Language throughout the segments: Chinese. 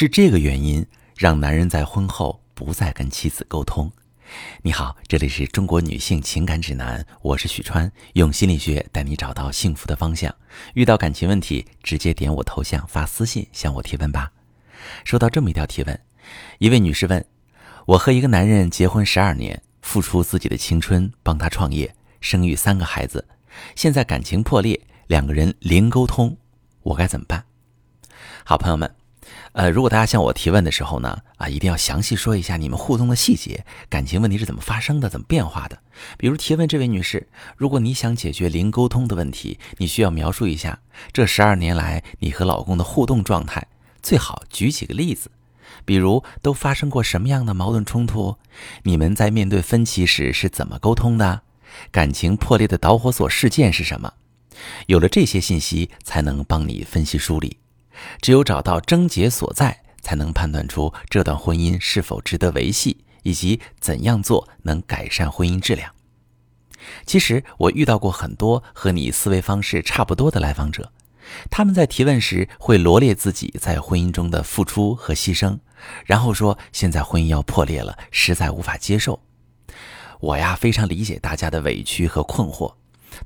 是这个原因让男人在婚后不再跟妻子沟通。你好，这里是中国女性情感指南，我是许川，用心理学带你找到幸福的方向。遇到感情问题，直接点我头像发私信向我提问吧。收到这么一条提问，一位女士问：我和一个男人结婚十二年，付出自己的青春帮他创业，生育三个孩子，现在感情破裂，两个人零沟通，我该怎么办？好，朋友们。呃，如果大家向我提问的时候呢，啊，一定要详细说一下你们互动的细节，感情问题是怎么发生的，怎么变化的。比如提问这位女士，如果你想解决零沟通的问题，你需要描述一下这十二年来你和老公的互动状态，最好举几个例子，比如都发生过什么样的矛盾冲突，你们在面对分歧时是怎么沟通的，感情破裂的导火索事件是什么？有了这些信息，才能帮你分析梳理。只有找到症结所在，才能判断出这段婚姻是否值得维系，以及怎样做能改善婚姻质量。其实我遇到过很多和你思维方式差不多的来访者，他们在提问时会罗列自己在婚姻中的付出和牺牲，然后说现在婚姻要破裂了，实在无法接受。我呀，非常理解大家的委屈和困惑。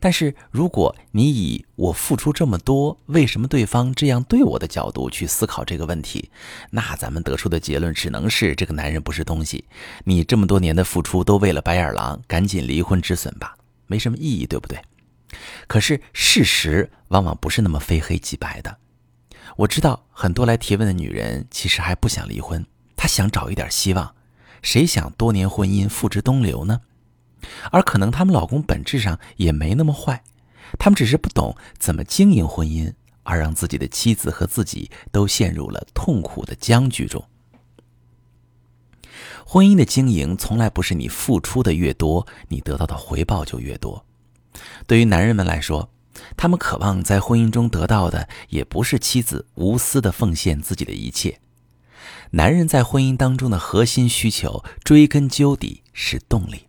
但是，如果你以我付出这么多，为什么对方这样对我的角度去思考这个问题，那咱们得出的结论只能是这个男人不是东西。你这么多年的付出都为了白眼狼，赶紧离婚止损吧，没什么意义，对不对？可是事实往往不是那么非黑即白的。我知道很多来提问的女人其实还不想离婚，她想找一点希望。谁想多年婚姻付之东流呢？而可能他们老公本质上也没那么坏，他们只是不懂怎么经营婚姻，而让自己的妻子和自己都陷入了痛苦的僵局中。婚姻的经营从来不是你付出的越多，你得到的回报就越多。对于男人们来说，他们渴望在婚姻中得到的也不是妻子无私的奉献自己的一切。男人在婚姻当中的核心需求，追根究底是动力。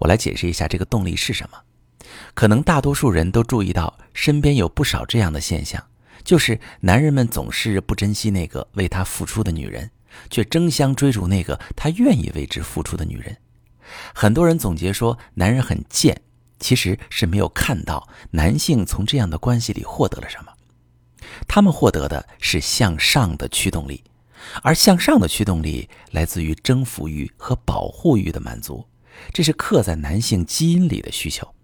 我来解释一下这个动力是什么。可能大多数人都注意到，身边有不少这样的现象，就是男人们总是不珍惜那个为他付出的女人，却争相追逐那个他愿意为之付出的女人。很多人总结说，男人很贱，其实是没有看到男性从这样的关系里获得了什么。他们获得的是向上的驱动力，而向上的驱动力来自于征服欲和保护欲的满足。这是刻在男性基因里的需求。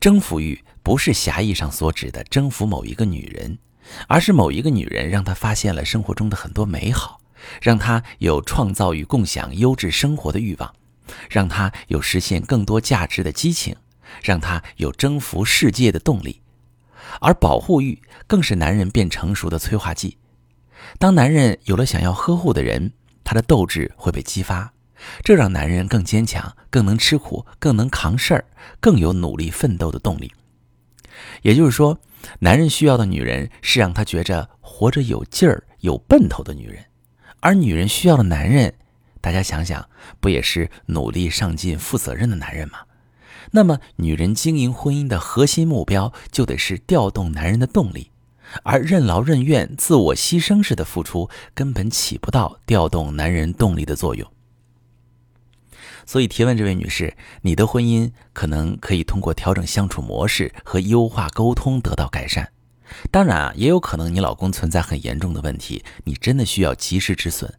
征服欲不是狭义上所指的征服某一个女人，而是某一个女人让他发现了生活中的很多美好，让他有创造与共享优质生活的欲望，让他有实现更多价值的激情，让他有征服世界的动力。而保护欲更是男人变成熟的催化剂。当男人有了想要呵护的人，他的斗志会被激发。这让男人更坚强，更能吃苦，更能扛事儿，更有努力奋斗的动力。也就是说，男人需要的女人是让他觉着活着有劲儿、有奔头的女人，而女人需要的男人，大家想想，不也是努力上进、负责任的男人吗？那么，女人经营婚姻的核心目标就得是调动男人的动力，而任劳任怨、自我牺牲式的付出根本起不到调动男人动力的作用。所以提问这位女士，你的婚姻可能可以通过调整相处模式和优化沟通得到改善。当然啊，也有可能你老公存在很严重的问题，你真的需要及时止损。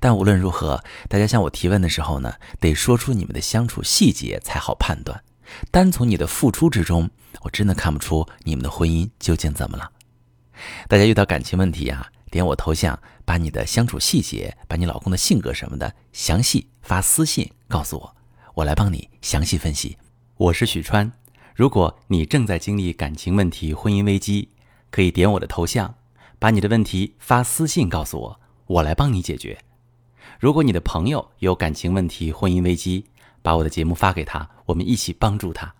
但无论如何，大家向我提问的时候呢，得说出你们的相处细节才好判断。单从你的付出之中，我真的看不出你们的婚姻究竟怎么了。大家遇到感情问题啊？点我头像，把你的相处细节，把你老公的性格什么的详细发私信告诉我，我来帮你详细分析。我是许川，如果你正在经历感情问题、婚姻危机，可以点我的头像，把你的问题发私信告诉我，我来帮你解决。如果你的朋友有感情问题、婚姻危机，把我的节目发给他，我们一起帮助他。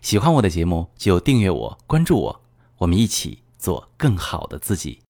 喜欢我的节目就订阅我、关注我，我们一起做更好的自己。